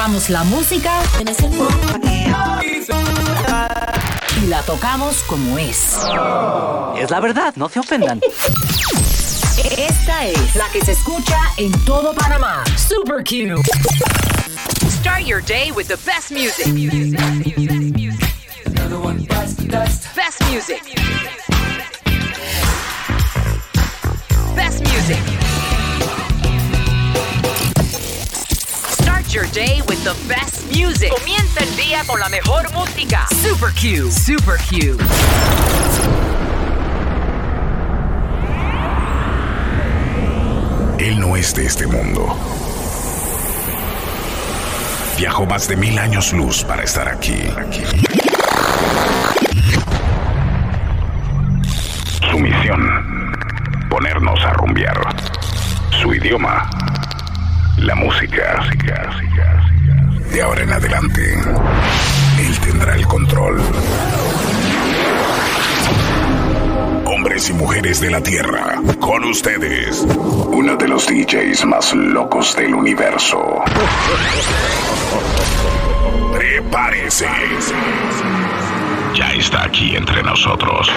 Tocamos la música y la tocamos como es. Es la verdad, no se ofendan. Esta es la que se escucha en todo Panamá. Super Q. Start your day with the best music. Best music. Best music. Comienza el día con la mejor música. Super Q. Super Q. Él no es de este mundo. Viajó más de mil años luz para estar aquí. Su misión, ponernos a rumbear. Su idioma, la música. De ahora en adelante, él tendrá el control. Hombres y mujeres de la Tierra, con ustedes, uno de los DJs más locos del universo. Prepárese. Ya está aquí entre nosotros.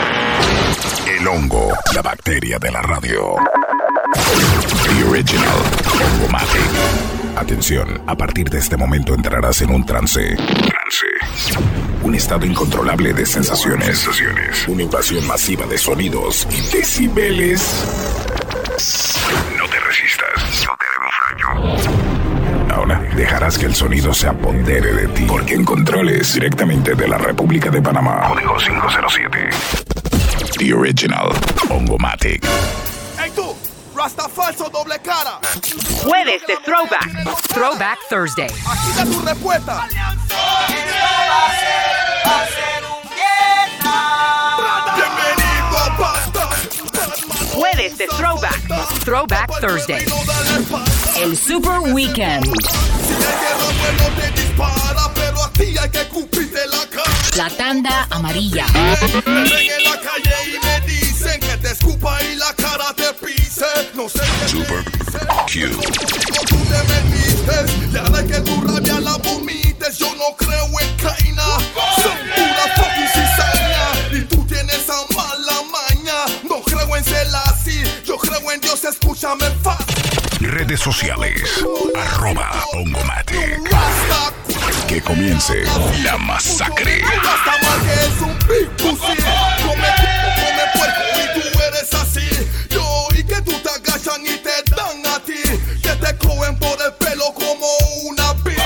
El hongo, la bacteria de la radio. The Original Hongomatic. Atención, a partir de este momento entrarás en un trance. Trance. Un estado incontrolable de sensaciones. sensaciones. Una invasión masiva de sonidos y decibeles. No te resistas. No te haremos daño. Ahora dejarás que el sonido se apodere de ti. Porque en controles directamente de la República de Panamá. Código 507. The Original Hongomatic. ¡Rasta falso doble cara! Jueves de Throwback. Throwback Thursday. Aquí da tu respuesta. Jueves de Throwback. Throwback Thursday. El Super Weekend. La tanda amarilla. Dicen que te escupa y la cara te pise. No sé qué Super Q. Contigo tú te metiste y ahora que tu rabia la vomites, yo no creo en Caina. Son pura fucking cizaña y tú tienes esa mala maña. No creo en Selassie, yo creo en Dios, escúchame fácil. Redes sociales. Arroba Hongomatic. Rasta, Que comience la masacre. Rasta mal que es un big pussy. Cogen por el pelo como una bitch.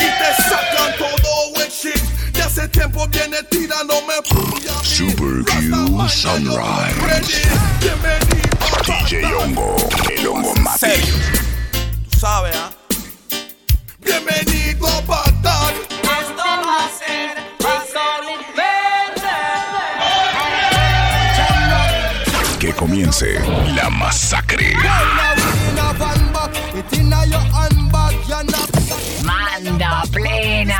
Y te sacan todo el shit. De hace tiempo viene tirándome puya a. Super Q Sunrise. Bienvenido a DJ. Hongo. El Hongomatic. Tú sabes, ¿ah? Bienvenido a Bagdad. Que comience la masacre. Manda plena.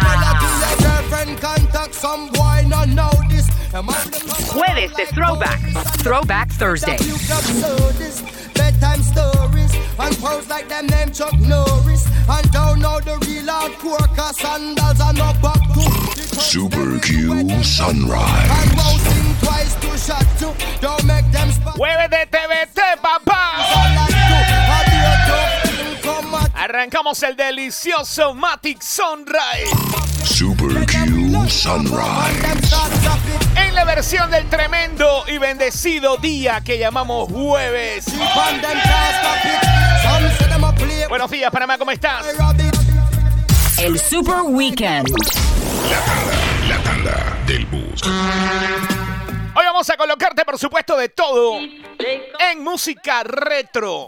Jueves de Throwback. Throwback Thursday. Bedtime stories and pose like them name Chuck Norris and don't know the real hardcore cause sandals are no back to Super Q Sunrise. and rousing twice to shot to don't make them spot Jueves de TVT, papá. Arrancamos el delicioso Matic Sunrise Super Q Sunrise. en la versión del tremendo y bendecido día que llamamos jueves. Buenos días, Panamá, ¿cómo estás? El Super Weekend. La tanda, la tanda del bus. Hoy vamos a colocarte, por supuesto, de todo en música retro.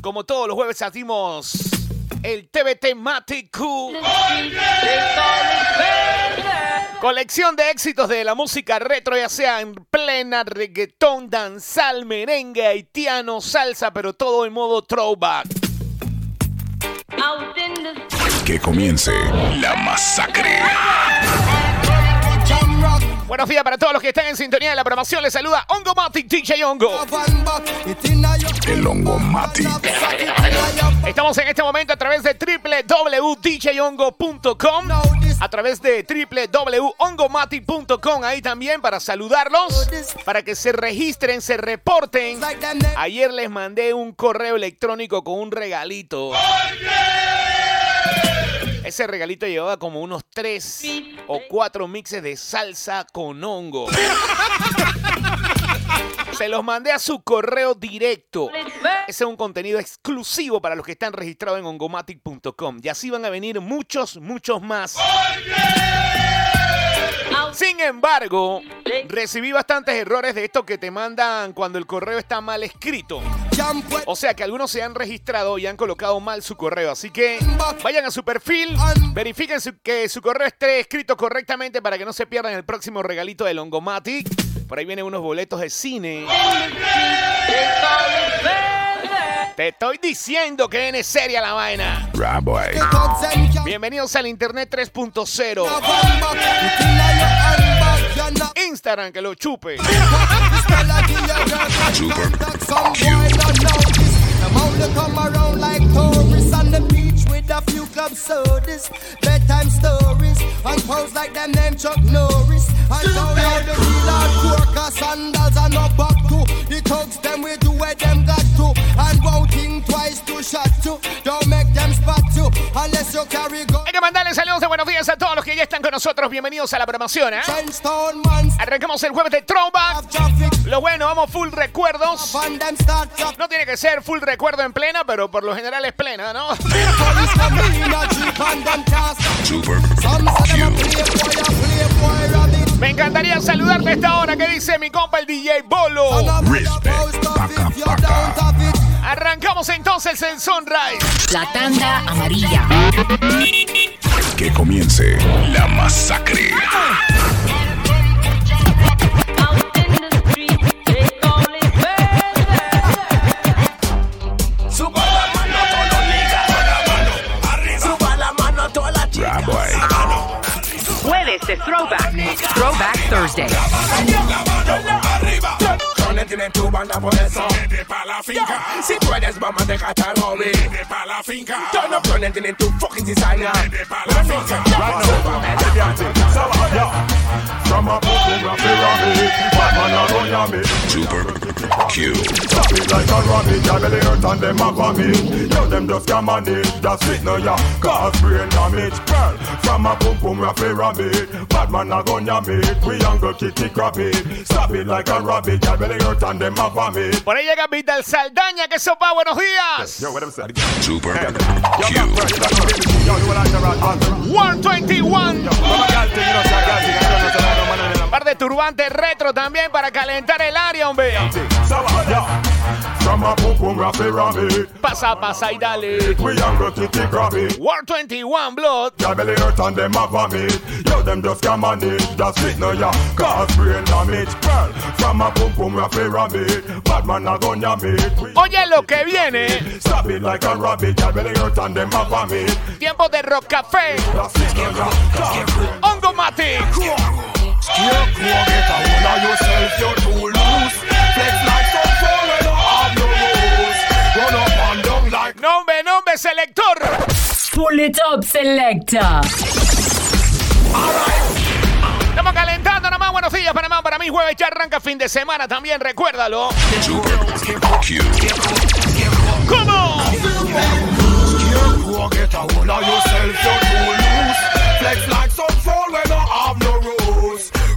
Como todos los jueves hacemos el TBT Matic Q. Colección de éxitos de la música retro, ya sea en plena reggaetón, danzal, merengue, haitiano, salsa, pero todo en modo throwback. Que comience la masacre. Buenos días para todos los que están en sintonía de la programación. Les saluda Hongo Matic, DJ your El hongo Mati. Estamos en este momento a través de www.djongo.com, a través de www.ongomati.com, ahí también para saludarlos, para que se registren, se reporten. Ayer les mandé un correo electrónico con un regalito. Ese regalito llevaba como unos tres o cuatro mixes de salsa con hongo. Se los mandé a su correo directo. Ese es un contenido exclusivo para los que están registrados en ongomatic.com. Y así van a venir muchos, muchos más. Sin embargo, recibí bastantes errores de esto que te mandan cuando el correo está mal escrito. O sea que algunos se han registrado y han colocado mal su correo. Así que vayan a su perfil, verifiquen que su correo esté escrito correctamente para que no se pierdan el próximo regalito del Ongomatic. Por ahí vienen unos boletos de cine. Te estoy diciendo que viene seria la vaina. Bienvenidos al Internet 3.0. Instagram que lo chupe. with a few club sodas, bedtime stories, and pose like them name Chuck Norris. And down now the real hardcore, cause sandals are no back to. The thugs them we do where them got to. And won't think twice to shot to. Hay que mandarle saludos de buenos días a todos los que ya están con nosotros. Bienvenidos a la promoción, ¿eh? Arrancamos el jueves de Throwback. Lo bueno, vamos full recuerdos. No tiene que ser full recuerdo en plena, pero por lo general es plena, ¿no? Me encantaría saludarte a esta hora que dice mi compa el DJ Bolo. Arrancamos entonces el Sunrise. La tanda amarilla. Que comience la masacre. Banda por eso. Vete pa' la finca. Si puedes, vamos, déjate al hobby. Vete pa' la finca. Turn up, turn tienen tu fucking designer. Vete pa' la finca. From a book, pyramid, Batman a run ya me. Super Q. Stop it like a rabbit, y'all belly hurt and them a vomit. Yo, them just can't manage, that's it, no ya. Cause brain damage, girl. From a boom boom rap rabbit, Batman a gun ya me. We young go kitty crab it. Stop it like a rabbit, y'all belly hurt Por ahí llega Vital Saldaña, que sopa, buenos días. Super Q. 121. Par de turbantes retro también para calentar el área, hombre. Pasa, pasa y dale. War 21 Blood. Oye lo que viene. Tiempo de rock café. Hongo Matic. Scare crew, get a hold of yourself. You're too loose. Flex like some foreign. Have no rules. Run up and down like. Nombre, nombre, selector. Pull it up, selector. Estamos calentando nomás. Buenos días, Panamá. Para mí, jueves ya arranca fin de semana también. Recuérdalo. ¿Cómo? Flex like some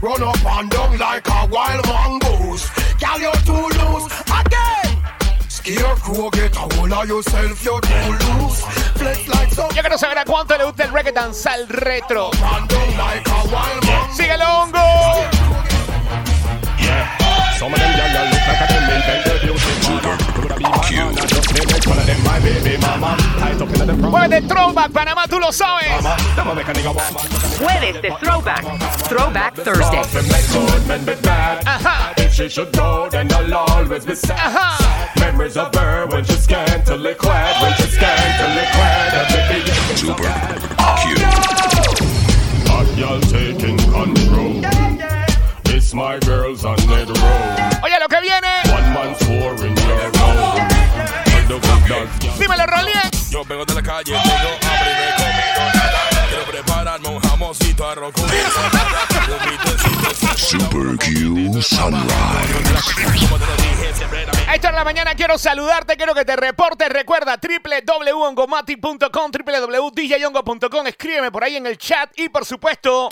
Run up and down like a wild mongoose. Girl, you're too loose. Again. Scarecrow, get a hold of yourself. You're too loose. Flex like some Yo quiero saber a cuánto le gusta el reggae danzal retro. and down like a wild mongoose. Síguelo, hongo. Some of them gyal look like a them invented music. Super Coulda be my Q. man, I just made it one of them my baby mama. Tied up in the front. Jueves de Throwback, Panamá, tú lo sabes. Them a make a nigga want back. Jueves de Throwback. Throwback Thursday. Them men good, men be bad. Ajá. If she should go, then I'll always be sad. Ajá. Memories of her when she's scantily clad, when she's scantily clad. Everything Super Q. Hot girl taking control. This my girls on the road. Yo vengo de la calle, tengo hambre y comido nada. Quiero prepararme un jamoncito, arroz con Super Q Sunrise. como te lo dije, siempre era mi A esta de la mañana quiero saludarte, quiero que te reportes. Recuerda www.ongomatic.com, www.djongo.com. Escríbeme por ahí en el chat y por supuesto,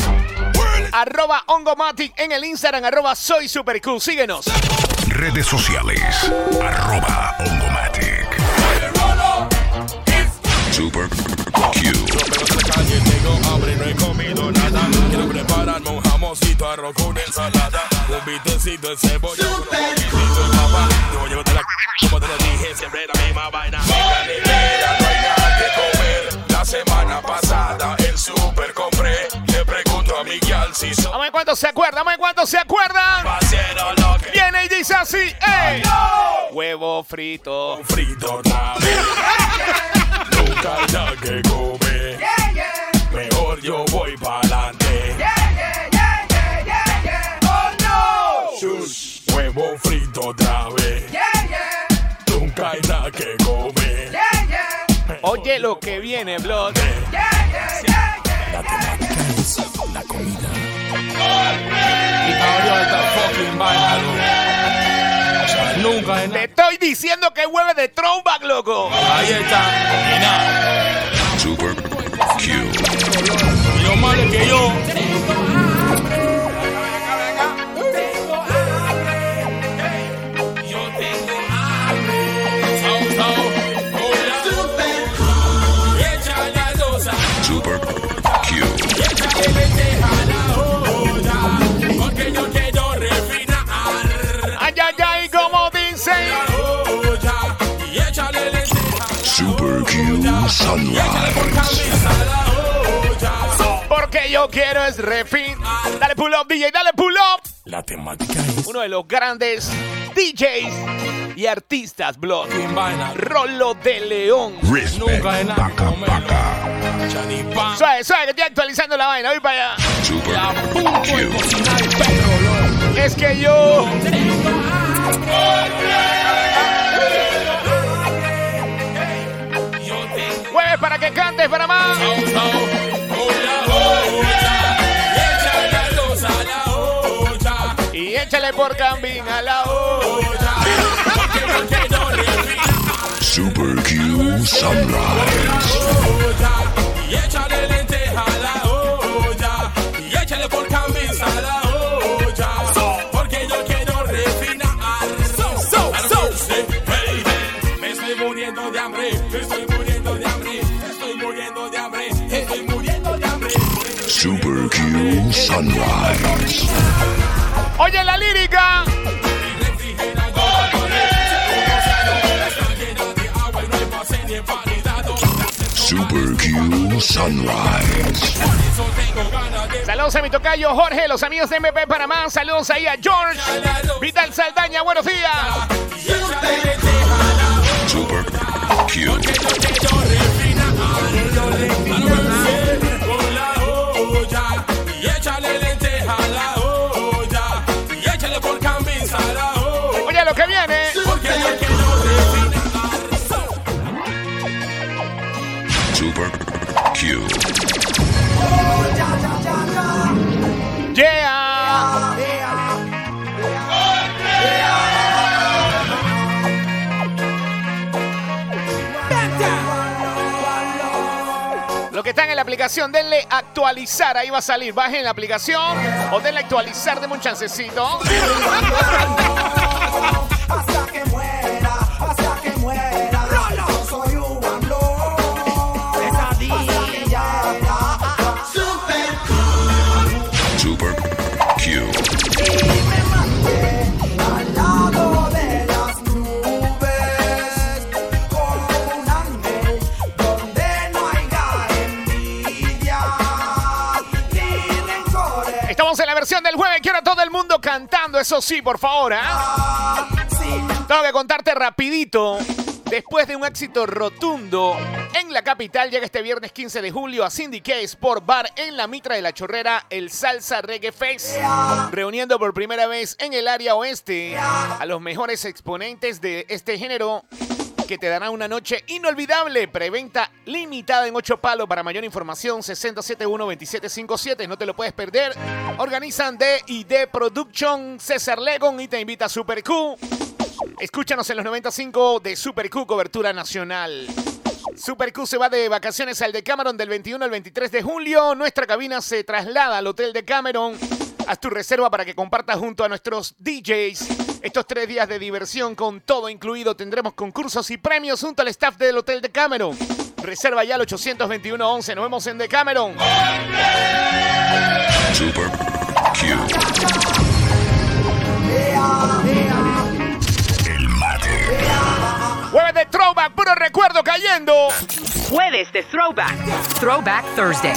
arroba ongomatic en el Instagram, arroba soy super cool. Síguenos. Redes sociales. Arroba Ongomatic. Super Q. Yo vengo de la calle, tengo hambre no he comido nada. Quiero prepararme un jamoncito, arroz con ensalada. Un vitecito de cebolla. Un poquitito de papa. Yo llevo de la como te lo dije, siempre la misma vaina. Nevera, no hay nada que comer. La semana pasada el super compré. Le pregunto a mi gal si son Vamos a ver cuántos se acuerdan, vamos a ver cuántos se acuerdan. que Viene y dice así, ¡ey! Huevo frito. frito otra vez. Nunca hay nada que comer. Mejor yo voy pa'lante. Shush, huevo frito otra vez. Nunca hay nada que comer. Oye lo que viene, Blood. La comida. Y ahora esta fucking nunca hay Te estoy diciendo que hueve de throwback, loco. Ahí está. Y nada. Super Q. Y lo malo es que. Yo Super Q Sunrise. Porque yo quiero es refin. Dale pull up, DJ, dale pull up. La temática es Uno de los grandes DJs y artistas, vaina. Rolo de León. Respect. Paca. Paca. Suave, suave, que estoy actualizando la vaina. Voy para allá. Super La Q. Es que yo. Yo Por cambín a la olla. Porque yo quiero refinar Super Q Sunrise. Y échale lenteja a la olla. Y échale por camisa a la olla. Porque yo quiero refinar. So, so, so. Me estoy muriendo de hambre. Me estoy muriendo de hambre. Me estoy muriendo de hambre. Estoy muriendo de hambre. Super Q Sunrise. Oye la lírica. Super Q Sunrise. Saludos a mi tocayo Jorge, los amigos de MP Panamá. Saludos ahí a George. Vital Saldaña, buenos días. Super Q. aplicación, denle actualizar. Ahí va a salir. Bajen la aplicación o denle actualizar. Denme un chancecito. Eso sí, por favor. ¿ah? Tengo que contarte rapidito. Después de un éxito rotundo en la capital, llega este viernes 15 de julio a Syndicate Sport Bar en la Mitra de la Chorrera el Salsa Reggae Fest, reuniendo por primera vez en el área oeste a los mejores exponentes de este género que te dará una noche inolvidable. Preventa limitada en 8 palos. Para mayor información, 671-2757. No te lo puedes perder. Organizan D y D Production, César Legon y te invita a Super Q. Escúchanos en los 95 de Super Q, cobertura nacional. Super Q se va de vacaciones al de Cameron del 21 al 23 de julio. Nuestra cabina se traslada al Hotel de Cameron. Haz tu reserva para que compartas junto a nuestros DJs estos tres días de diversión con todo incluido. Tendremos concursos y premios junto al staff del Hotel de Cameron. Reserva ya al 821-11. Nos vemos en The Cameron. Super Q. El mate. Jueves de Throwback, puro recuerdo cayendo. Jueves de Throwback. Throwback Thursday.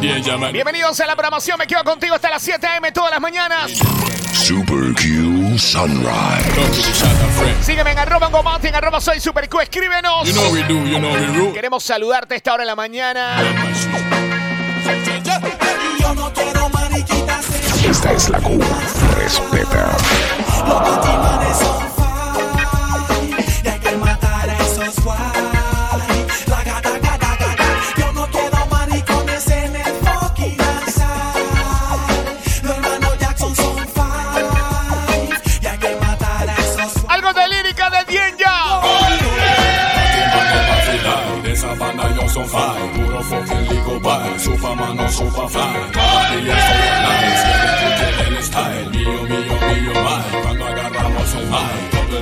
Bienvenidos a la programación. Me quedo contigo hasta las 7 a.m. todas las mañanas. Super Q Sunrise. Sígueme en arroba en arroba soy Super Q. Escríbenos. You know we do. You know we rule. Queremos saludarte a esta hora de la mañana. Esta es la Q. Respeta.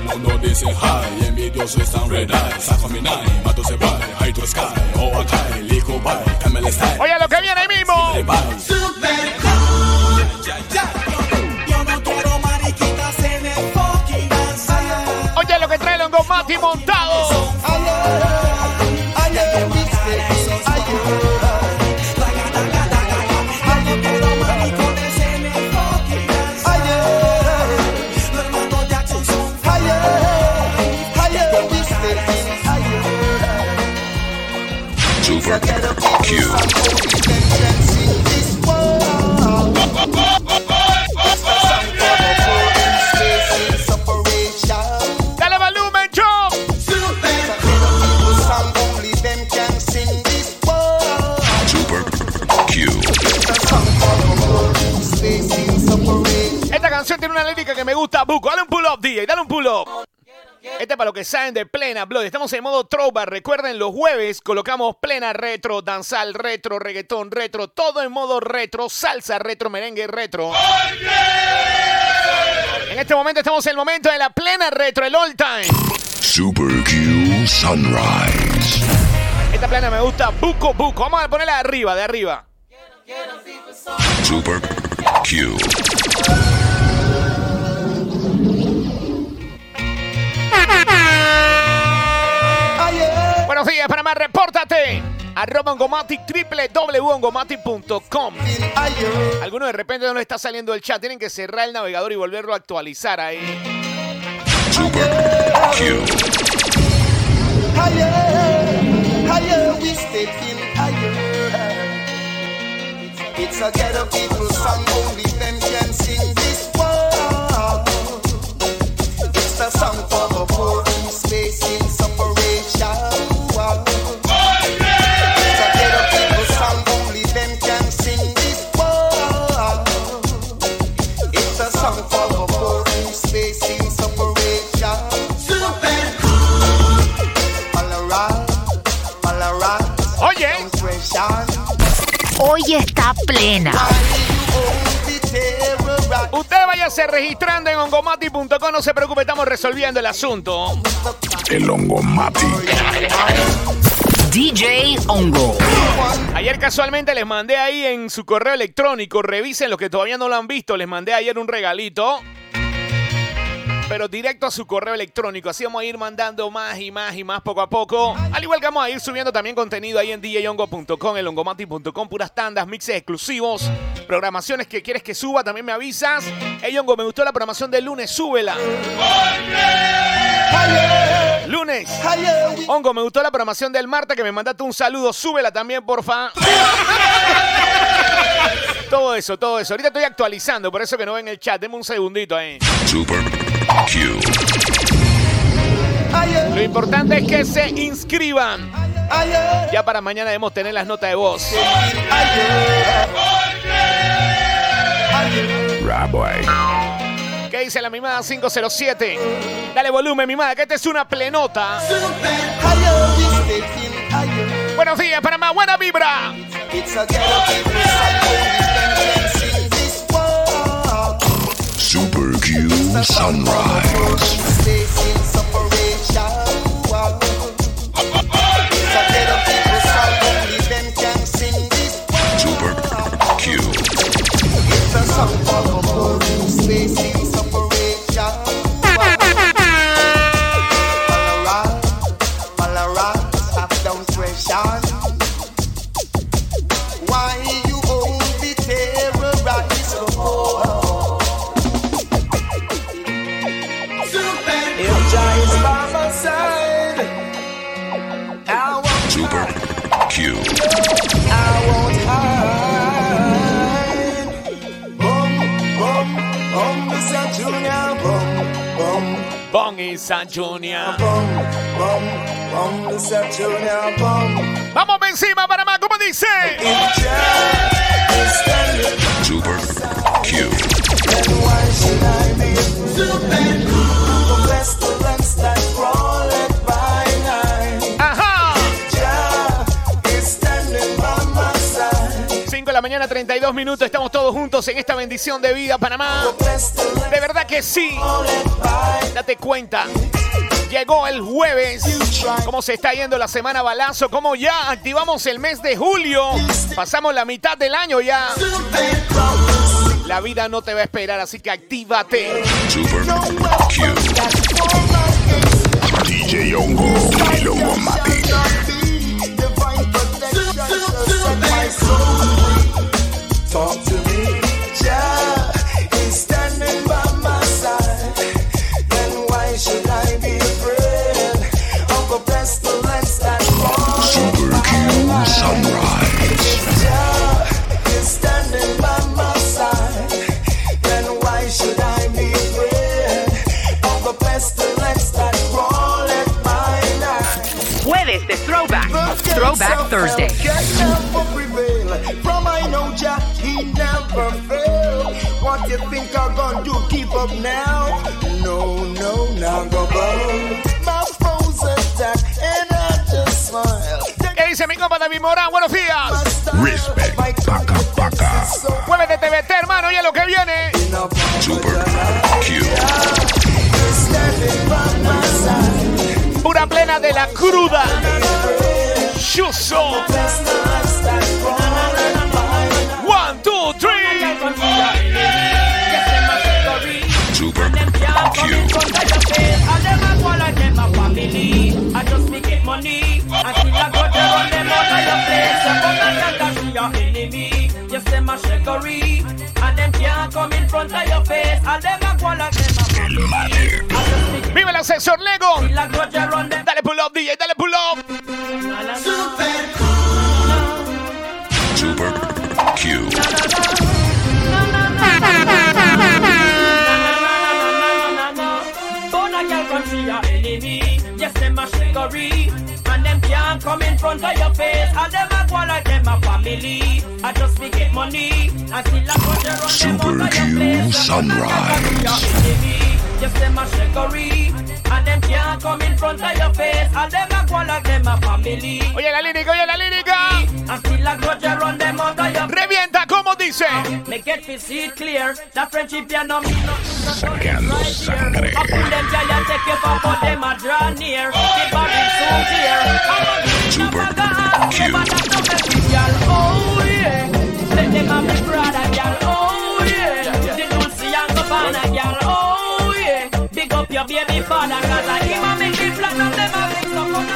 Mundo dice hi Envidiosos están red eye Saco mi nine Mato se bye High to sky Oh, acá Legal bye Cambia el style Oye, lo que viene ahí mismo. Bye, Q. Este es para los que saben de plena blood. Estamos en modo throwback. Recuerden, los jueves colocamos plena retro, danzal retro, reggaetón retro, todo en modo retro, salsa retro, merengue retro. En este momento estamos en el momento de la plena retro, el all time. Super Q Sunrise. Esta plena me gusta, buco, buco. Vamos a ponerla de arriba, de arriba. Super Q. Buenos días, Panamá, repórtate. Arroba Ongomatic, www.ongomatic.com. Alguno de repente no le está saliendo el chat. Tienen que cerrar el navegador y volverlo a actualizar ahí. Super Q. Higher, higher, we stepping higher. It's a ghetto people song, only them can sing this one. It's a song for Hoy está plena. Usted váyase registrando en ongomati.com, no se preocupe, estamos resolviendo el asunto. El Ongomati. DJ Ongo. Ayer casualmente les mandé ahí en su correo electrónico, revisen los que todavía no lo han visto, les mandé ayer un regalito. Pero directo a su correo electrónico. Así vamos a ir mandando más y más y más poco a poco. Al igual que vamos a ir subiendo también contenido ahí en djongo.com, el ongomati.com, puras tandas, mixes exclusivos, programaciones que quieres que suba, también me avisas. Hey Hongo, me gustó la programación del lunes, súbela. Lunes. Hongo, me gustó la programación del martes que me mandaste un saludo, súbela también, porfa. Todo eso, todo eso. Ahorita estoy actualizando, por eso que no ven el chat. Deme un segundito ahí. Super Q. Lo importante es que se inscriban. Ya para mañana debemos tener las notas de voz. ¿Qué dice la mimada 507? Dale volumen, mimada, que esta es una plenota. Buenos días, Panamá, buena vibra. Super Q Sunrise. Y San Junior. Vamos pa' encima, Panamá, ¿cómo dice? Super Q. 32 minutos. Estamos todos juntos en esta bendición de vida, Panamá. De verdad que sí. Date cuenta. Llegó el jueves. ¿Cómo se está yendo la semana balazo? ¿Cómo ya activamos el mes de julio? Pasamos la mitad del año ya. La vida no te va a esperar, así que actívate. Super. DJ Ongo. Talk to me. Jah is standing by my side. Then why should I be afraid of the pestilence that falls? Super Q Sunrise. Jah is standing by my side. Then why should I be afraid of the pestilence that crawleth by night? Jueves de Throwback. Throwback Thursday. You think I'm gonna do? Keep up now? No, no, not go bow. My foes attack and I just smile. ¿Qué dice mi compa David Morán? Buenos días. Respect. Paca, paca. Muévete TVT, hermano, ya lo que viene. Super Q. Pura plena de la cruda. Chuso. Place. So come and tell that she your enemy. Yes, them a shakery. And them can't come in front of your face. And them a go like them a family. ¡Vive el asesor Lego! Dale pull up, DJ, dale pull up. Come in front of your face. And them a go like them a family. I just be get money. I still a go them Super your Q place. Sunrise. Them a shakery. And them can't come in front of your face. And them a go like them a family. Oye la lírica, oye la lírica. I still a go to run them out of your Revienta, ¿cómo dice? Make it fi see it clear. That friendship ya no mean. Sacando sangre. I pull them giant take you for but them a draw near. The barrel soon clear. Super Q. Oh yeah. Let them have the brother girl. Up your baby father 'cause I him a make it flat and them a make some fun.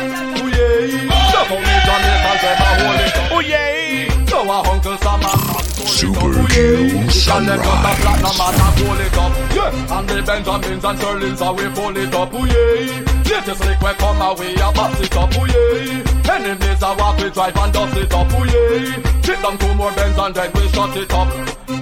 Oye. So a Uncle Sam and Super Q Sunrise. platinum and a pull it up. Yeah, and the Benjamins and Sherlins are we pull it up. Ooh yeah. Latest liquid come away, a bust it up. Ooh yeah. Enemies are walk we drive and dust it up. Ooh yeah. Sit down two more Benz and then we shut it up.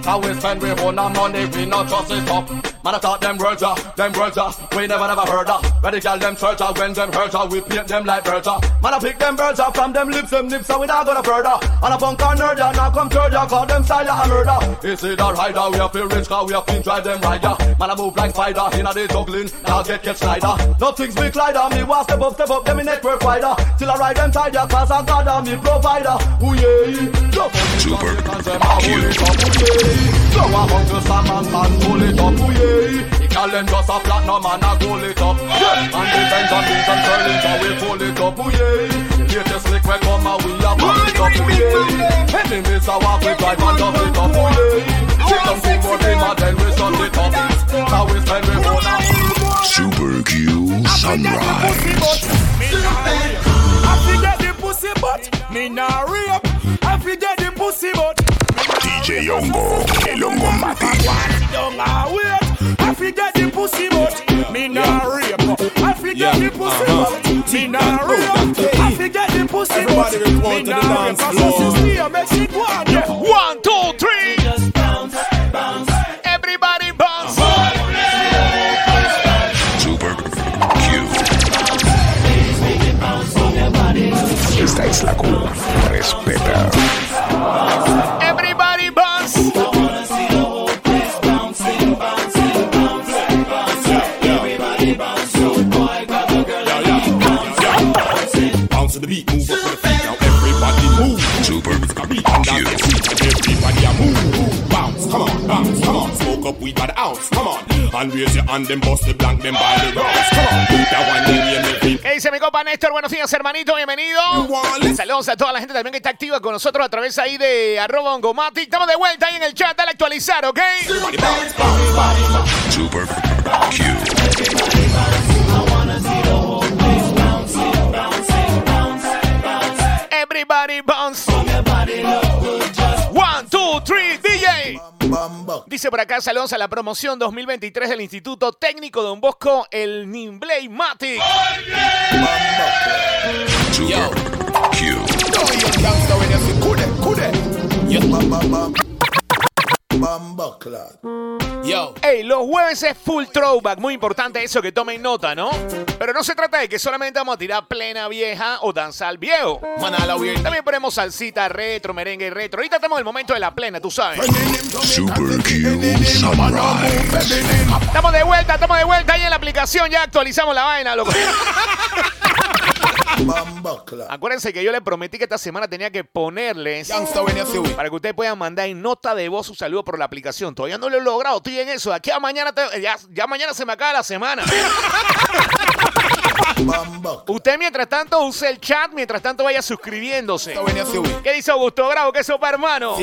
How we spend we own our money, we not trust it up. Man, I thought them words them words we never never heard. Where the girl them search when them hurt we paint them like birds. Man, I pick them birds up from them lips, them lips, so we not gonna further. And a punk and nerd, now come third, call them style a murder. Is it a rider? We have to rich, cause we have to drive them rider. Man, I move like spider, inna the juggling, now get get slider. Nothing's big glider, me want step up, step up, them in network wider. Till I ride them tighter, cause I them, me provider. Ooh yeah, Go for the Super guns, them a hold it up. So Sam and man pull it up, ooh yeah. The girl them just a platinum and a goal it up. Yeah, and the Benjamins and so we pull it up, ooh yeah. Latest liquid come and we a it up, ooh yeah. Enemies a walk we drive and dust it up, ooh yeah. Sit down two more them and then we shut it up. Now we spend we own Super Q Sunrise. I forget the pussy but me nah rape. I forget the pussy but DJ Hongo, el Hongo Mati. don't I wait. I forget the pussy but me nah rape. I forget the pussy but me nah rape. I forget uh-huh. the pussy but Everybody report me to the nah dance rape. floor. So sister make shit go on. Beat, move up to the feet. Now everybody move. Super Beat and down Q. your feet. Everybody a move. Bounce, come on, bounce, come on. Smoke up weed by the ounce, come on. And raise your hand and bust the blank them by the rounds. Come on, put that one in your maybe. ¿Qué dice mi compa Néstor? Buenos días, hermanito, bienvenido. Saludos a toda la gente también que está activa con nosotros a través ahí de arroba ongomatic. Estamos de vuelta ahí en el chat, dale a actualizar, ¿ok? Super Q. Everybody bounce. One, two, three, DJ. Dice por acá, saludos a la promoción 2023 del Instituto Técnico Don Bosco, el Nimblay Matic. Q. Yo. Ey, los jueves es full throwback, muy importante eso que tomen nota, ¿no? Pero no se trata de que solamente vamos a tirar plena vieja o danzar viejo. Manala weird. También ponemos salsita retro, merengue retro. Ahorita estamos en el momento de la plena, tú sabes. Super Q. Estamos de vuelta, estamos de vuelta ahí en la aplicación, ya actualizamos la vaina, loco. Acuérdense que yo le prometí que esta semana tenía que ponerles para que ustedes puedan mandar en nota de voz su saludo por la aplicación. Todavía no lo he logrado, estoy en eso. De Aquí a mañana, te- ya, ya mañana se me acaba la semana. Usted mientras tanto use el chat, mientras tanto vaya suscribiéndose. ¿Qué dice Augusto Bravo? ¿Qué sopa, hermano?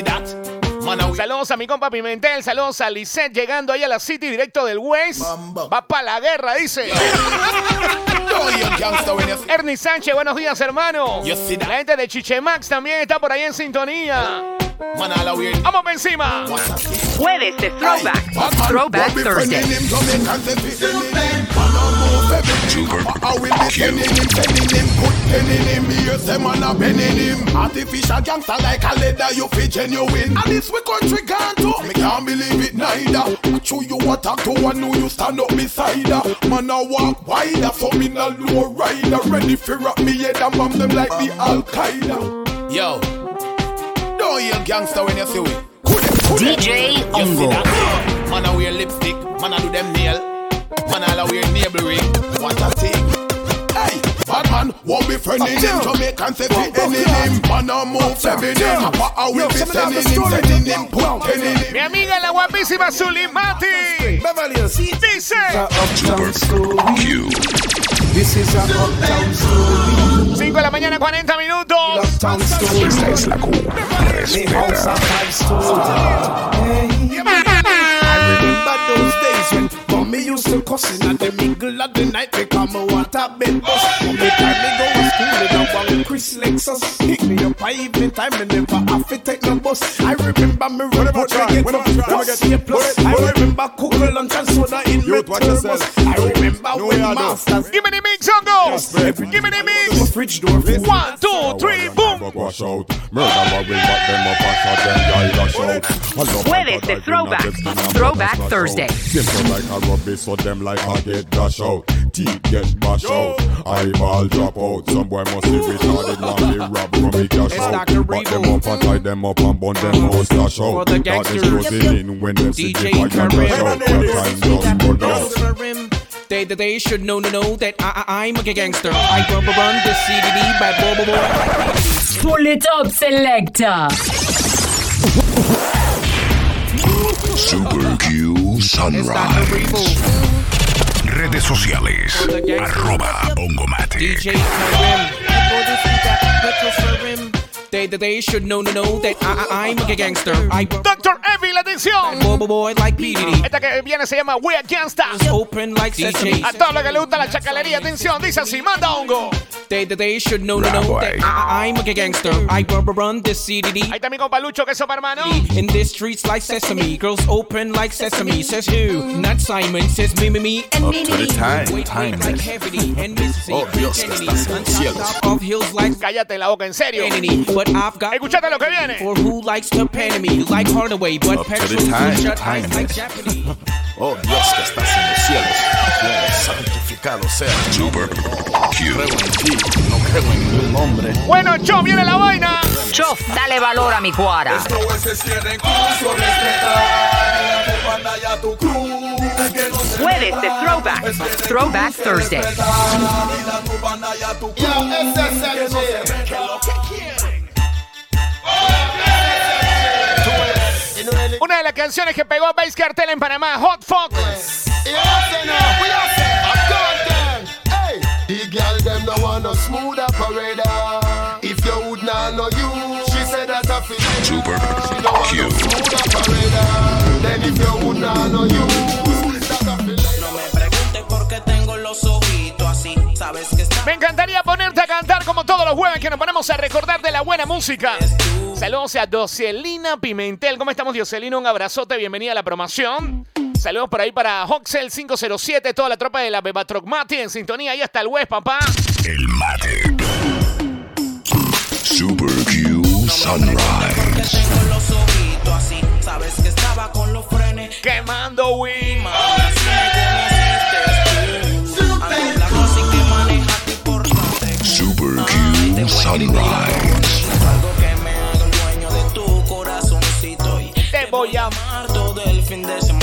Saludos a mi compa Pimentel, saludos a Lisette llegando ahí a la City directo del West. Va para la guerra, dice. Ernie Sánchez, buenos días, hermano. La gente de Chiche Max también está por ahí en sintonía. Man, all a weird. Vamos pa' encima. Jueves de Throwback. Throwback Thursday. Artificial gangster like a leather, you fit genuine. And this we country gone to. Me can't believe it neither. True you attack to one who you stand up beside her. Man I walk wider, so me no low rider. Ready for rock me head and bomb them like the Al Qaeda. Yo, don't hear gangster when you see we. DJ Ongo. Man I wear lipstick, man I do them nail. Man I wear navel ring. What a thing. Hey, bad man, won't be friending him. Jamaican say fi any him. Man I move feminine. Papa I will be sending him, sending him, putting him. Mi amiga la guapísima Zulimati. Dice. Uptown story. This is a uptown story. 5 de la mañana, 40 minutos. Esta es la Q. Respeta. Used to cussing at the middle of the night because me want a bed bus. Mommy time me go to school in a one Chris Lexus. Pick me up by evening time and never have to take no bus. I remember me run out to get from bus A plus. I remember cook lunch and soda in my thermos. I remember when masters. Give me the mix, Ongo. Give me the mix. Fridge door. One, two, three, boom. Wash out. Murder will back them up and shot them guy dash out. Jueves de Throwback. bring a blessing and Throwback. Thursday. Simple like a rubbish, so them like I get dash out. Teeth get bash out. Eyeball drop out. Some boy must be retarded, want me rob from me cash It's out. Dr. Back them Revo. up and tie them up and burn them house dash For out. the Darkness gangsters. closing in when them see the DJ fire Karim. dash out. Your time just run out. to the rim. They, they, they should know, know, know that I, I, I'm a gangster. I run, run this CDD by Bobo Boy. Pour le top selecta. Super Q Sunrise. Redes sociales. Arroba. DJ Karim. They, they, they should know, know, know that I, I, I'm a gangster. I Doctor Evil, atención. Bobo Boy like PDD. Esta que viene se llama We Against Us. Open like sesame. A todos los que le gusta la chacalería, atención, dice así, manda hongo. They, they, they should know, know, know that I, I'm a gangster. I run, run this CDD. Ahí está mi compa Lucho, que eso, hermano. In this streets like sesame, girls open like sesame. Says who? Not Simon. Says me, me, me, and Up me, to me. the time, Wait, wait, timeless. like heavily and Mississippi. Oh, Dios, que estás en On los cielos. top, top of hills like Cállate la boca, en serio. Kennedy. But I've got Escuchate lo que viene. for who likes to pen me like Hardaway, but Up to the petrol time, shut eyes like Japanese. Oh Dios que estás en los cielos. Dios, santificado sea. Super Creo en ti, no creo en ningún hombre. Bueno, Cho, viene la vaina. Chof, dale valor a mi cuara. En curso. Tu tu Jueves de Throwback. Throwback Thursday. Mira tu banda y a tu crew. Que no se meta lo que quieren. Una de las canciones que pegó Bass Cartel en Panamá, Hot Fuck. The girl them no want no smooth operator. If you would not know you, she said that I feel Super She no want no Q. smooth operator. Then if you would not know you, that I feel No me preguntes por qué tengo los ojitos así. Sabes que está Me encantaría ponerte a cantar como todos los jueves que nos ponemos a recordar de la buena música. Saludos a Docelina Pimentel. ¿Cómo estamos, Docelina? Un abrazote, bienvenida a la promoción. Saludos por ahí para Hoxel 507, toda la tropa de la Beba Mati en sintonía. Ahí hasta el West, papá. El Mate. Super Q Sunrise. tengo los ojitos así. Sabes que estaba con los frenes. Quemando Win. Super Q Sunrise. Y Te voy a amar todo el fin de semana.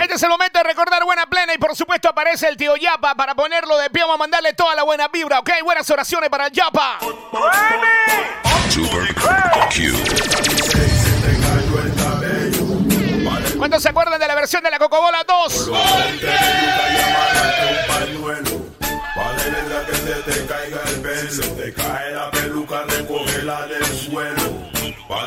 Este es el momento de recordar buena plena y por supuesto aparece el tío Yapa para ponerlo de pie. Vamos a mandarle toda la buena vibra, ¿ok? Buenas oraciones para el Yapa. Super. ¿Cuántos se acuerdan de la versión de la Cocobola 2? Vale que se te caiga el pelo. Se te cae la peluca, recógela del suelo.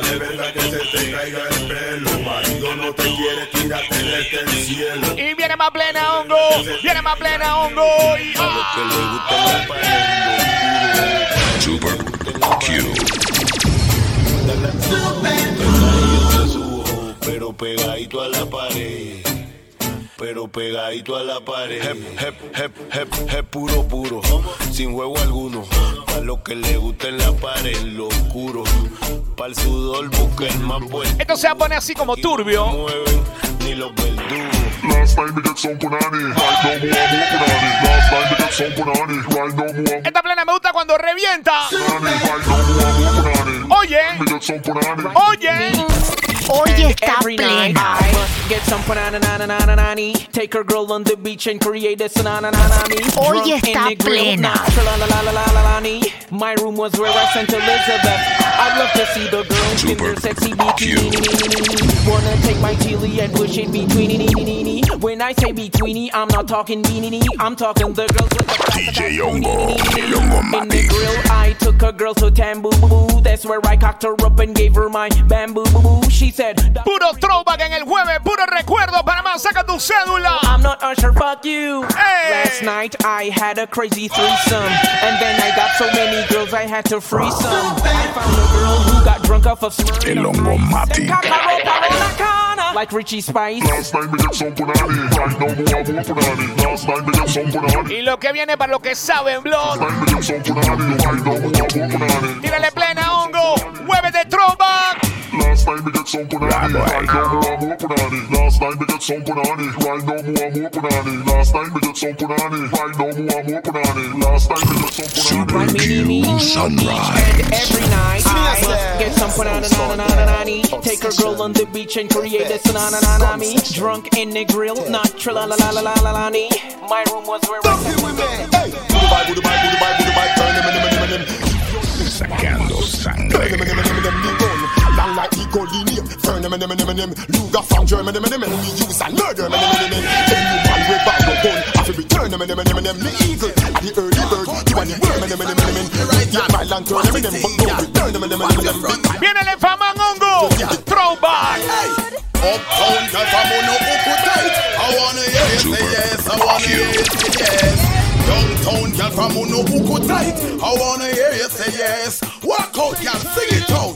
Vale verga que se te caiga el pelo. Marido no te quiere, tírate desde el cielo. Y viene más plena hongo, viene más plena hongo. Y, Super Q. Pero pegadito a la pared. Pero pegadito a la pared. Hep, hep, hep, hep, hep, puro, puro. Sin juego alguno. Pa' lo que le gusta en la pared, lo oscuro. Pa' el sudor busca el más bueno. Esto se va a poner así como turbio. mueven ni los verdugos. Esta plena me gusta cuando revienta. Oye, oye. Oye, está plena. Get some banana na na na na na ni. Take her girl on the beach and create a banana na na me. Oye, Drunk in está the grill, plena. nah, tra- la la la la la la la ni. My room was where I sent Elizabeth. I'd love to see the girls in their sexy bikini. Wanna take my chili and push it between When I say betweeny, I'm not talking beanie. I'm talking the girls with the DJ Hongo, el Hongo in the grill, I took a girl to Tambu Boo Boo. That's where I cocked her up and gave her my bamboo boo boo. She said, Puro throwback en el jueves, puro recuerdo para más. Saca tu cédula. I'm not Usher, fuck you. Hey. Last night I had a crazy threesome. And then I got so many girls I had to free some. I found a girl who got drunk off of El Hongo Matic. Like Richie Spice. Last time we get some punani, right now more more punani. Last time we get some punani. Y lo que viene para los que saben, right punani. Tírale plena hongo. Muévete throwback. Last time we get some punani, right now more more punani. Last time we get some punani, right now more more punani. Last time we get some punani, right now more more punani. Last time we get some punani. My mini me Sunrise. And every night I get some banana na na na na na Take a girl on the beach and create a na na na me. Drunk in the grill, not tra la la la la la la la ni. My room was where I Sacando sangre. Long like Eco Linear, Fern them and them and them and them. Luger from Germany, them and them and we use and murder them and them and them. Anyone with bag no gun, I feel return them and them and them and them. The eagle, the early bird, you and the worm and them and them and them. Yeah, my lantern them and them, but no return them and them and them and them. Viene el infamán hongo. Throwback. Uptown girl from Uno Uku tight. I wanna hear you say yes. I wanna hear you say yes. Downtown girl from Uno Uku tight. I wanna hear you say yes. Walk out, girl, sing it out.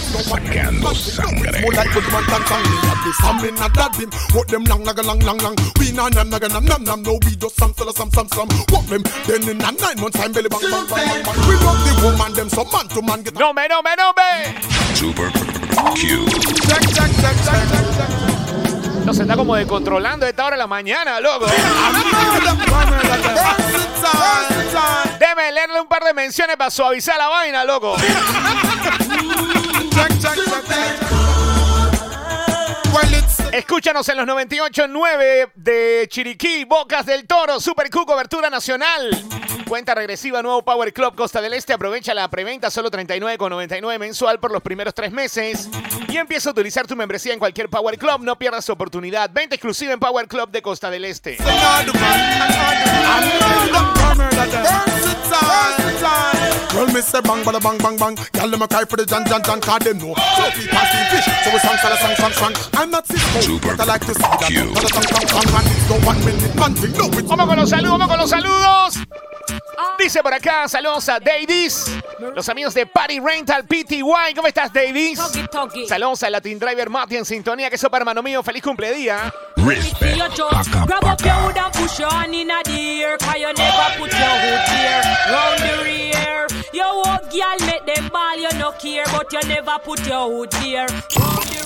man. Sacando sangre. More like good man, tongue, tongue. Me have this, I'm in a dad him. What them long, naga, long, long, long. We na, nam, naga, nam, nam, nam. No, we just some, sell some, some, some. What them? Then in a nine months time, belly bang, bang, bang, bang, bang. We love the woman, them some man to man get. No me, no me, no me. Super Q. Check, check, check, check, check, check. No se está como descontrolando a esta hora de la mañana, loco. Déjame leerle un par de menciones para suavizar la vaina, loco. Escúchanos en los 98.9 de Chiriquí, Bocas del Toro, Super Q, cobertura nacional. Cuenta regresiva, nuevo Power Club Costa del Este. Aprovecha la preventa, solo 39,99 mensual por los primeros tres meses. Y empieza a utilizar tu membresía en cualquier Power Club. No pierdas tu oportunidad. Venta exclusiva en Power Club de Costa del Este. Well, me say bang, bada bang, bang, bang. Girl, them a cry for the John, John, John, cause them know. So we passing fish, so we song, song, song, song, song. I'm not Cisco, but I like to see that. Song, song, song, man. It's no one minute thing. No, it's Vamos con los saludos, vamos con los saludos. Dice por acá, saludos a Davis, los amigos de Party Rental PTY. ¿Cómo estás, Davis? Saludos a Latin Driver Mati en sintonía, que sopa, hermano mío. Feliz cumpleaños.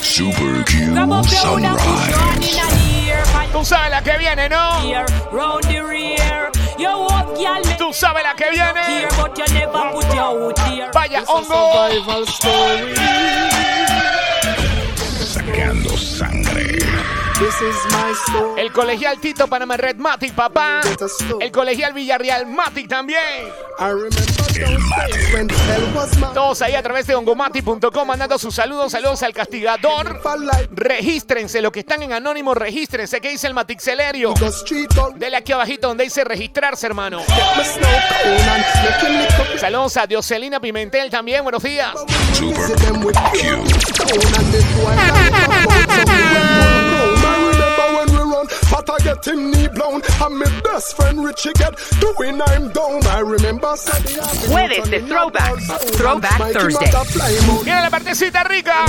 Super Q Sunrise. Tú sabes la que viene, ¿no? Tú sabes la que viene. here, but you never put your out there. Vaya hongo. survival story. Sacando El colegial Tito Panamá Red Matic, papá. El colegial Villarreal Matic también. Todos ahí a través de ongomati.com mandando sus saludos, saludos al castigador. Regístrense, los que están en anónimo, regístrense. ¿Qué dice el Matixelerio? Dele aquí abajito donde dice registrarse, hermano. Saludos a Dioselina Pimentel también, buenos días. I remember when we run, but I get him knee blown. And my best friend Richie get doing I'm down. I remember Sunday Jueves de Throwback. Throwback Thursday. Mira la partecita rica.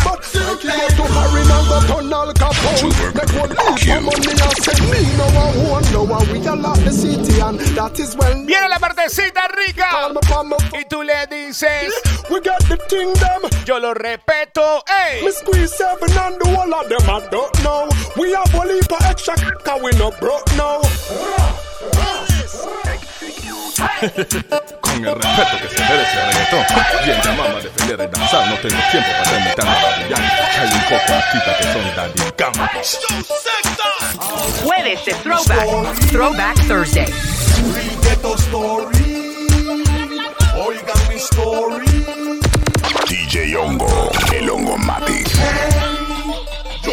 Viene la partecita rica. Y tú le dices, yo lo respeto. Ey. Me squeeze seven and the whole of them I don't know. We have one heap of extra cause we no broke now. Con el respeto que se merece el reggaetón. Bien llamamos a defender el danzar. No tengo tiempo para Daddy Yankee. Que hay un poco de artistas que son Daddy Gama. Jueves de Throwback. Throwback Thursday. Ghetto story. Oigan mi story. DJ Hongo, el Hongo Matic.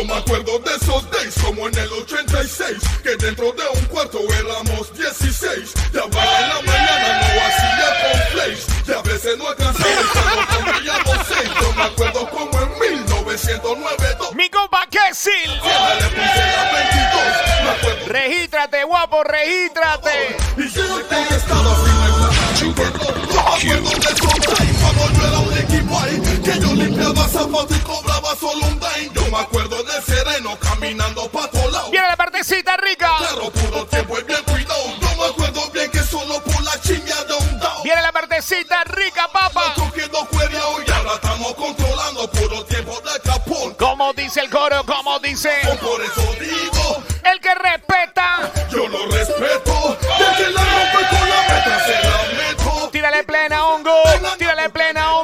Yo me acuerdo de esos days como en el 86 Que dentro de un cuarto éramos 16 Ya para en la mañana no hacía con flash Y a veces no y solo comíamos seis Yo me acuerdo como en 1909 Mi compa Kessil. le puse la 22 Me acuerdo. Regístrate, guapo, regístrate. Y yo le contestaba sin Que yo limpiaba zapatos y cobraba solo un dime Yo me acuerdo del sereno caminando pa' todos lados Viene la partecita rica. Claro, puro tiempo y bien cuidado. No me acuerdo bien que solo por la chimia de un down. Viene la partecita rica, papa. Cogiendo cuerio y ahora estamos controlando puro tiempo de capón. Como dice el coro, como dice. Por eso digo, El que respeta. yo lo respeto. De que la rompe con la metra se la meto. Tírale plena, hongo. Tírale plena, hongo.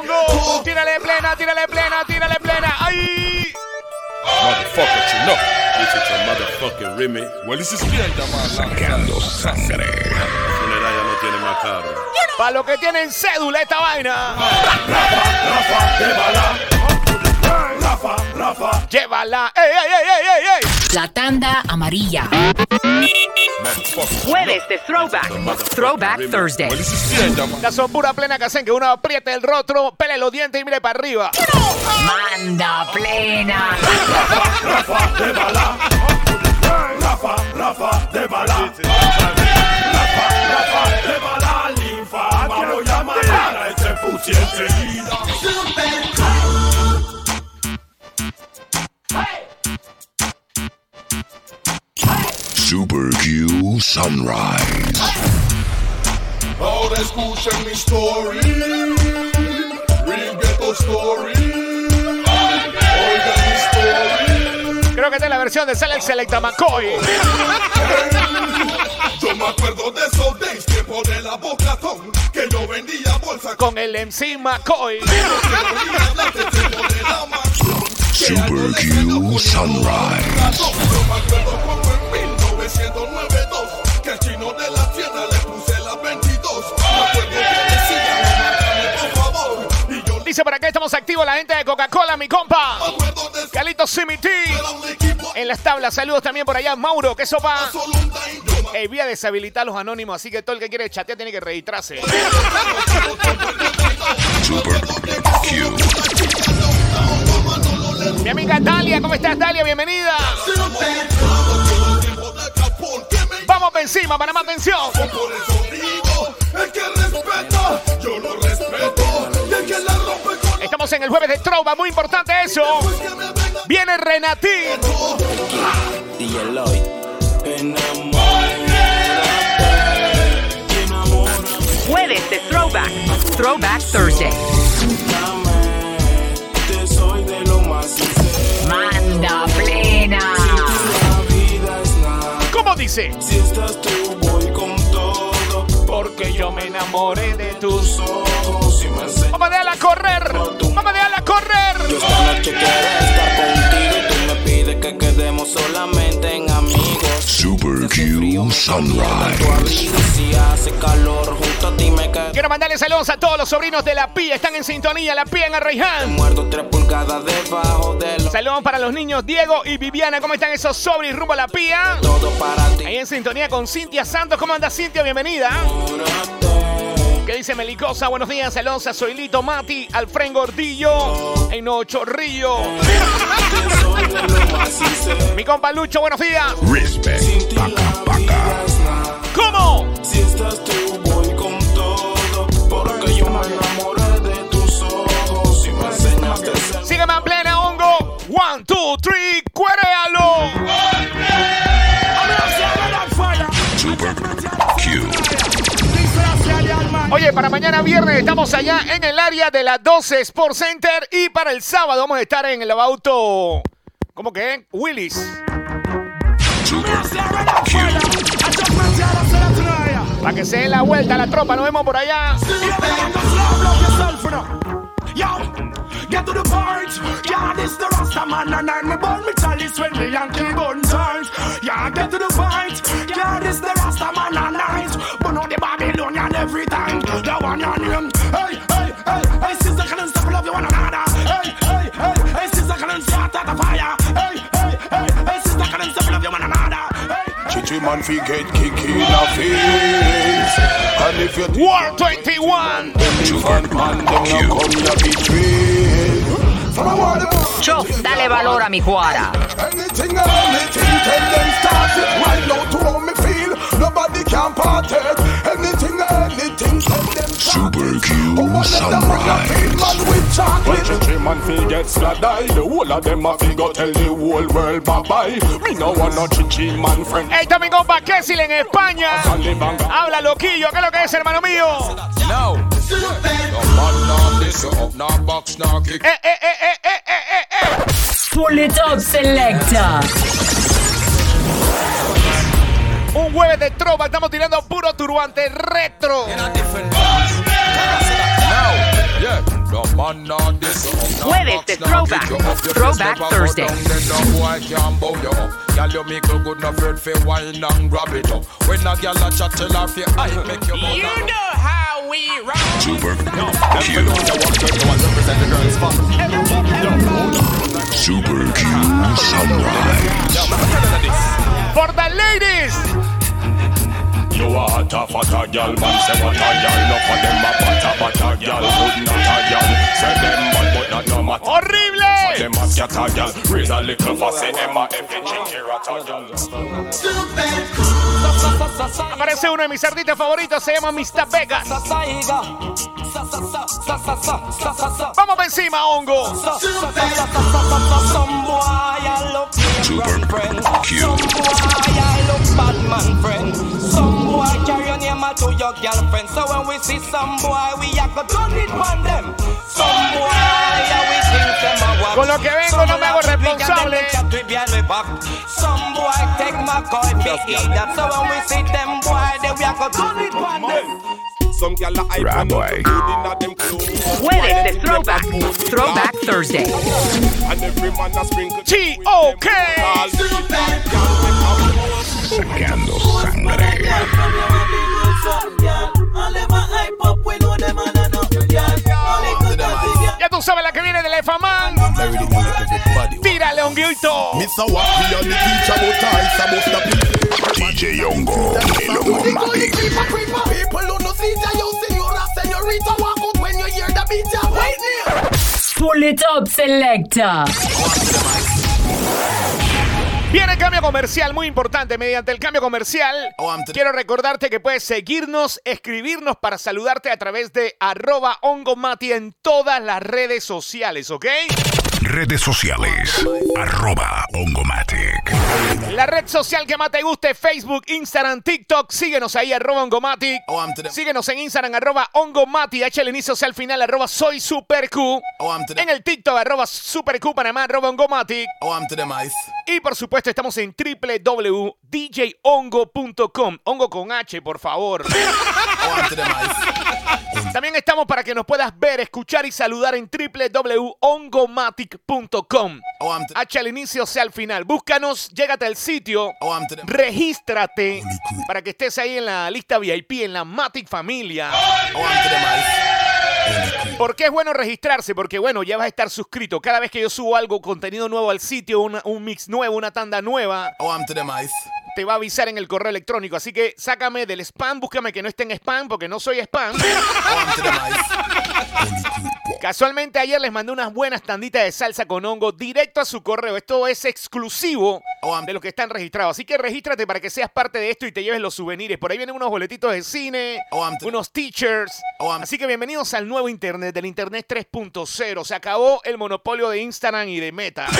Tírale plena, tírale plena. ¡Ay! Motherfucker, you know. This is a motherfucking Remy. Well, this is bien llamado. Sacando sangre. La funeraria no tiene más carro. Para los que tienen cédula esta vaina. Rafa, Rafa. Llévala. ¡Ey, ey, ey, ey, ey, ey! La tanda amarilla. Jueves de Throwback. Throwback Thursday. La son pura plena que hacen que uno apriete el rostro, pele los dientes y mire para arriba. Manda plena. Rafa de bala. Rafa, Rafa de bala. Rafa, Rafa de bala. Linfa, voy a matar a ese pussy enseguida. Super Q Sunrise. Ahora escuchen mi story. Real ghetto story. Oigan mi story. Creo que esta es la versión de Select Selecta McCoy. Yo me acuerdo de esos days, tiempo de la bocatón, que yo vendía bolsa Con el MC McCoy. Super Q Sunrise. Yo me acuerdo como en 1992, que el chino de la tienda le puse la 22. Me acuerdo que decía, no mátame, por favor. Y yo Dice por acá estamos activos la gente de Coca-Cola, mi compa. Calito Simiti. En las tablas, saludos también por allá, Mauro, que sopa. Eh, voy a deshabilitar los anónimos, así que todo el que quiere chatear tiene que registrarse. Mi amiga Dalia, ¿cómo estás, Dalia? Bienvenida. Encima, para más atención. Por eso digo, el que respeta, yo lo respeto. Y el que la rompe con Estamos en el jueves de Trova, muy importante eso. Viene Renatín. Y el hoy. Jueves de Throwback. Throwback Thursday. Te soy de dice? Si estás tú, voy con todo. enamoré de tus ojos. Vamos a dejarla correr. Vamos a dejarla correr. Yo esta noche quiero estar contigo y tú me pides que quedemos solamente. Super Q Sunrise. Si hace calor junto a ti me cae. Quiero mandarle saludos a todos los sobrinos de la PIA. Están en sintonía. La PIA en Arreján. Muerto tres pulgadas debajo de los. Saludos para los niños Diego y Viviana. ¿Cómo están esos sobris rumbo a la PIA? Todo para ti. Ahí en sintonía con Cintia Santos. ¿Cómo anda Cintia? Bienvenida. ¿Qué dice Melicosa? Buenos días, saludos a Soilito Mati, Alfred Gordillo, en Ocho Río. Mi compa Lucho, buenos días. Respect. Paca, paca. ¿Cómo? Si estás tú, voy con todo. Porque yo me enamoré de tus ojos. Y me enseñaste a ser. Sígueme a plena hongo. One, two, three, cuérealo. Oye, para mañana viernes estamos allá en el área de la 12 Sports Center y para el sábado vamos a estar en el auto. ¿Cómo que? Willis. Para que se dé la vuelta a la tropa, nos vemos por allá. Get to the point. Yeah, this the Rasta man and I'm born me chalice when me Yankee gun times. Yeah, get to the point. The one your name. Hey, hey, hey, hey, sister, can stop love you one another? Hey, hey, hey, hey, sister, can start the fire? Hey, hey, hey, hey, sister, can stop love you one another? Hey. Chichi man fi get kick in the face And if you think War 21 Super man them no come ya betray From a war them Cho, dale valor a mi feel them Super Q Sunrise. When man get The whole of them a fi go tell the whole world bye-bye Me no want no Chichi man friend compa Kessil en España. Habla loquillo, ¿qué es lo que es, hermano mío? No. stupid. No man now this, up now box now kick. Eh, eh, eh, eh, eh, eh, eh. eh. Pull it up, selector. un jueves de trova. Estamos tirando puro turbante retro. Jueves de Throwback, Throwback Thursday. You know how. We roll. Super Them Q. fi know say what girl you want represent the girls for. Super Q Sunrise. For the ladies. You a hotter, fatter gal, man say what a gal No for them a butter, butter gal Good not a gal Say them bad, but not no matter Horrible. Them a scatter gal Raise a little fuss, say them a every chinky rata gal Aparece uno de mis artistas favoritos, se llama Mr. Vegas. Vamos por encima, hongo. Super. Q. carry your name out to your girlfriend. So when we see some boy, we a go turn it on them. Some boy yeah, we think them a walk. Con lo que vengo no me hago responsable. Some boy take my call, big that. So when we see them boy, then we a go turn it on them. Some gal a hype Rap and boy. good inna them clothes Jueves de Throwback. Throwback Thursday. And every man a sprinkle T.O.K. Sacando sangre. Ya tú sabes la que viene del Efaman. Tírale, the people DJ Hongo. El Pull it up, selecta. Viene el cambio comercial, muy importante. Mediante el cambio comercial, quiero recordarte que puedes seguirnos, escribirnos para saludarte a través de arroba ongomati en todas las redes sociales, ¿ok? Redes sociales. Arroba Hongomatic. La red social que más te guste, Facebook, Instagram, TikTok. Síguenos ahí, arroba Ongomatic. Síguenos en Instagram, arroba Ongomatic. Echa el inicio hacia el final, arroba Soy Super Q. En el TikTok, arroba Super Q Panamá, arroba Ongomatic. Y por supuesto, estamos en www djongo.com. Hongo con H, por favor. También estamos para que nos puedas ver, escuchar y saludar en www.ongomatic.com. H al inicio, C al final. Búscanos, llégate al sitio, regístrate para que estés ahí en la lista VIP, en la Matic Familia. ¿Por qué es bueno registrarse? Porque bueno, ya vas a estar suscrito. Cada vez que yo subo algo, contenido nuevo al sitio, una- un mix nuevo, una tanda nueva, te va a avisar en el correo electrónico. Así que sácame del spam, búscame que no esté en spam, porque no soy spam. Casualmente ayer les mandé unas buenas tanditas de salsa con hongo directo a su correo. Esto es exclusivo de los que están registrados. Así que regístrate para que seas parte de esto y te lleves los souvenirs. Por ahí vienen unos boletitos de cine, unos teachers. Así que bienvenidos al nuevo Internet, del Internet 3.0. Se acabó el monopolio de Instagram y de Meta.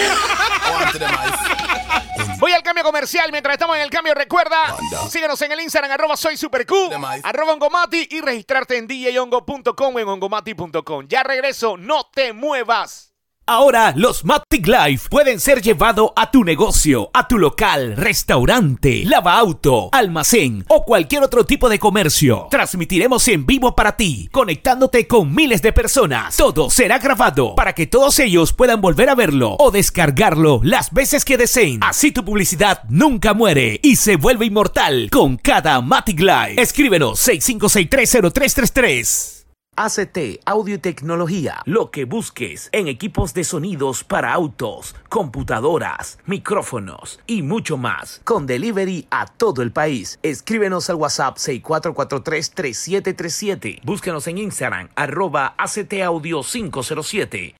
Voy al cambio comercial. Mientras estamos en el cambio, recuerda, síguenos en el Instagram, arroba soy super Q, arroba ongomati y registrarte en djongo.com o en ongomati.com. Ya regreso, no te muevas. Ahora los Matic Life pueden ser llevados a tu negocio, a tu local, restaurante, lava auto, almacén o cualquier otro tipo de comercio. Transmitiremos en vivo para ti, conectándote con miles de personas. Todo será grabado para que todos ellos puedan volver a verlo o descargarlo las veces que deseen. Así tu publicidad nunca muere y se vuelve inmortal con cada Matic Life. Escríbenos 65630333. ACT Audio y Tecnología. Lo que busques en equipos de sonidos para autos, computadoras, micrófonos y mucho más. Con delivery a todo el país. Escríbenos al WhatsApp 6443-3737. Búscanos en Instagram, arroba ACT Audio 507.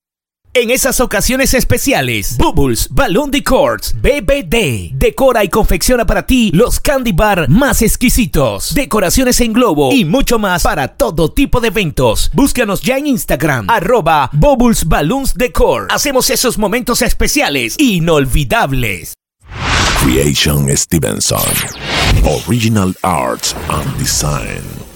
En esas ocasiones especiales, Bubbles Balloon Decors BBD decora y confecciona para ti los candy bar más exquisitos, decoraciones en globo y mucho más para todo tipo de eventos. Búscanos ya en Instagram, arroba Bubbles Balloons Decor. Hacemos esos momentos especiales inolvidables. Creation Stevenson. Original Arts and Design.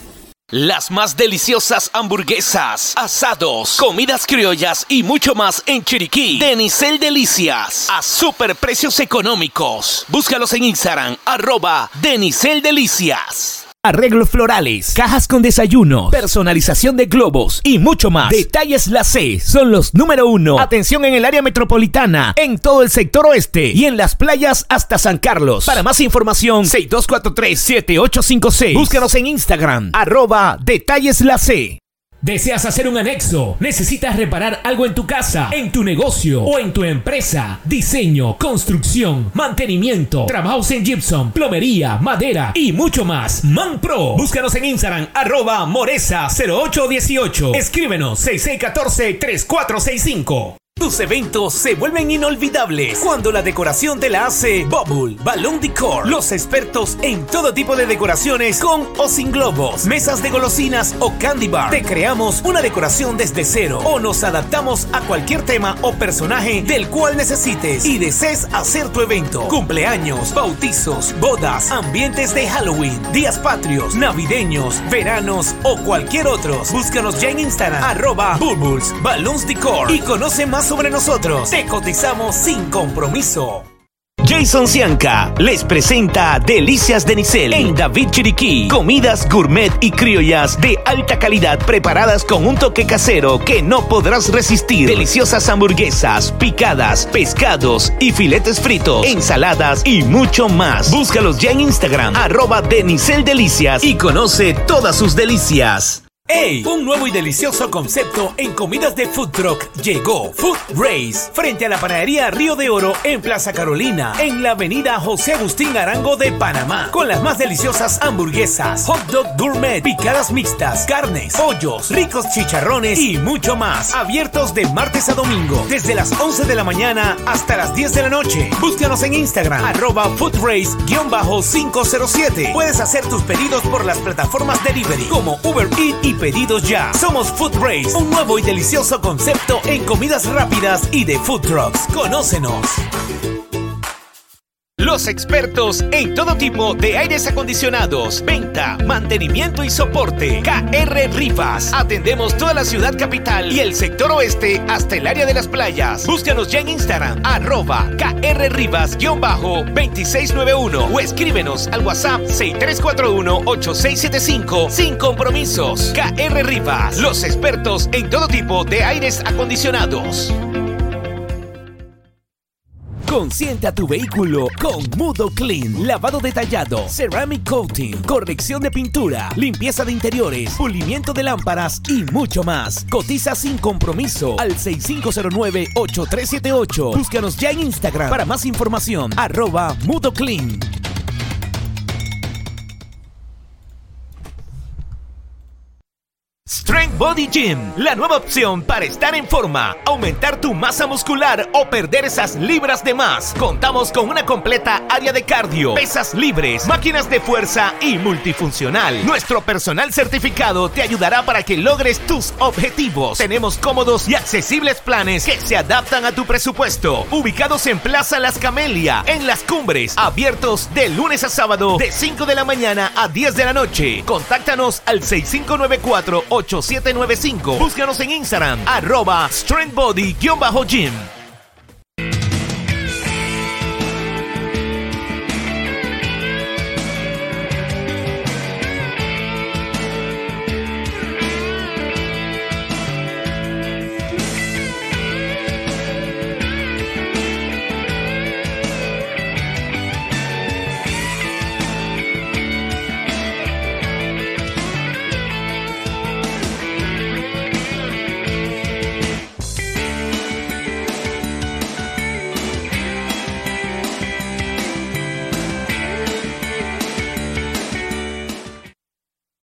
Las más deliciosas hamburguesas, asados, comidas criollas y mucho más en Chiriquí. Denicel Delicias. A super precios económicos. Búscalos en Instagram, arroba Denicel Delicias. Arreglos florales, cajas con desayuno, personalización de globos y mucho más. Detalles La C son los número uno. Atención en el área metropolitana, en todo el sector oeste y en las playas hasta San Carlos. Para más información, 6243-7856. Búscanos en Instagram, arroba Detalles La C. ¿Deseas hacer un anexo? ¿Necesitas reparar algo en tu casa, en tu negocio o en tu empresa? Diseño, construcción, mantenimiento, trabajos en gypsum, plomería, madera y mucho más. ManPro. Búscanos en Instagram, arroba Moresa0818. Escríbenos 6614-3465. Tus eventos se vuelven inolvidables cuando la decoración te la hace Bubble Balloon Decor. Los expertos en todo tipo de decoraciones con o sin globos, mesas de golosinas o candy bar. Te creamos una decoración desde cero o nos adaptamos a cualquier tema o personaje del cual necesites y desees hacer tu evento. Cumpleaños, bautizos, bodas, ambientes de Halloween, días patrios, navideños, veranos o cualquier otro. Búscanos ya en Instagram, arroba Bubbles Balloons Decor y conoce más sobre nosotros. Te cotizamos sin compromiso. Jason Cianca les presenta Delicias de Nicel en David Chiriquí. Comidas gourmet y criollas de alta calidad preparadas con un toque casero que no podrás resistir. Deliciosas hamburguesas, picadas, pescados y filetes fritos, ensaladas y mucho más. Búscalos ya en Instagram, arroba de Delicias y conoce todas sus delicias. ¡Ey! Un nuevo y delicioso concepto en comidas de food truck llegó. Food Race, frente a la panadería Río de Oro en Plaza Carolina, en la avenida José Agustín Arango de Panamá. Con las más deliciosas hamburguesas, hot dog gourmet, picadas mixtas, carnes, pollos, ricos chicharrones y mucho más. Abiertos de martes a domingo, desde las 11 de la mañana hasta las 10 de la noche. Búscanos en Instagram, arroba foodrace-507. Puedes hacer tus pedidos por las plataformas delivery como Uber Eats y Pedidos Ya. Somos Food Race, un nuevo y delicioso concepto en comidas rápidas y de food trucks. Conócenos. Los expertos en todo tipo de aires acondicionados, venta, mantenimiento y soporte. KR Rivas. Atendemos toda la ciudad capital y el sector oeste hasta el área de las playas. Búscanos ya en Instagram, arroba KR Rivas-2691 o escríbenos al WhatsApp 6341-8675 sin compromisos. KR Rivas. Los expertos en todo tipo de aires acondicionados. Consiente a tu vehículo con Mudo Clean. Lavado detallado, ceramic coating, corrección de pintura, limpieza de interiores, pulimiento de lámparas y mucho más. Cotiza sin compromiso al 6509-8378. Búscanos ya en Instagram para más información. Arroba Mudo Clean. Strength Body Gym, la nueva opción para estar en forma, aumentar tu masa muscular o perder esas libras de más. Contamos con una completa área de cardio, pesas libres, máquinas de fuerza y multifuncional. Nuestro personal certificado te ayudará para que logres tus objetivos. Tenemos cómodos y accesibles planes que se adaptan a tu presupuesto. Ubicados en Plaza Las Camelia, en Las Cumbres, abiertos de lunes a sábado de 5 de la mañana a 10 de la noche. Contáctanos al 6594 8795. Búscanos en Instagram, arroba strengthbody-gym.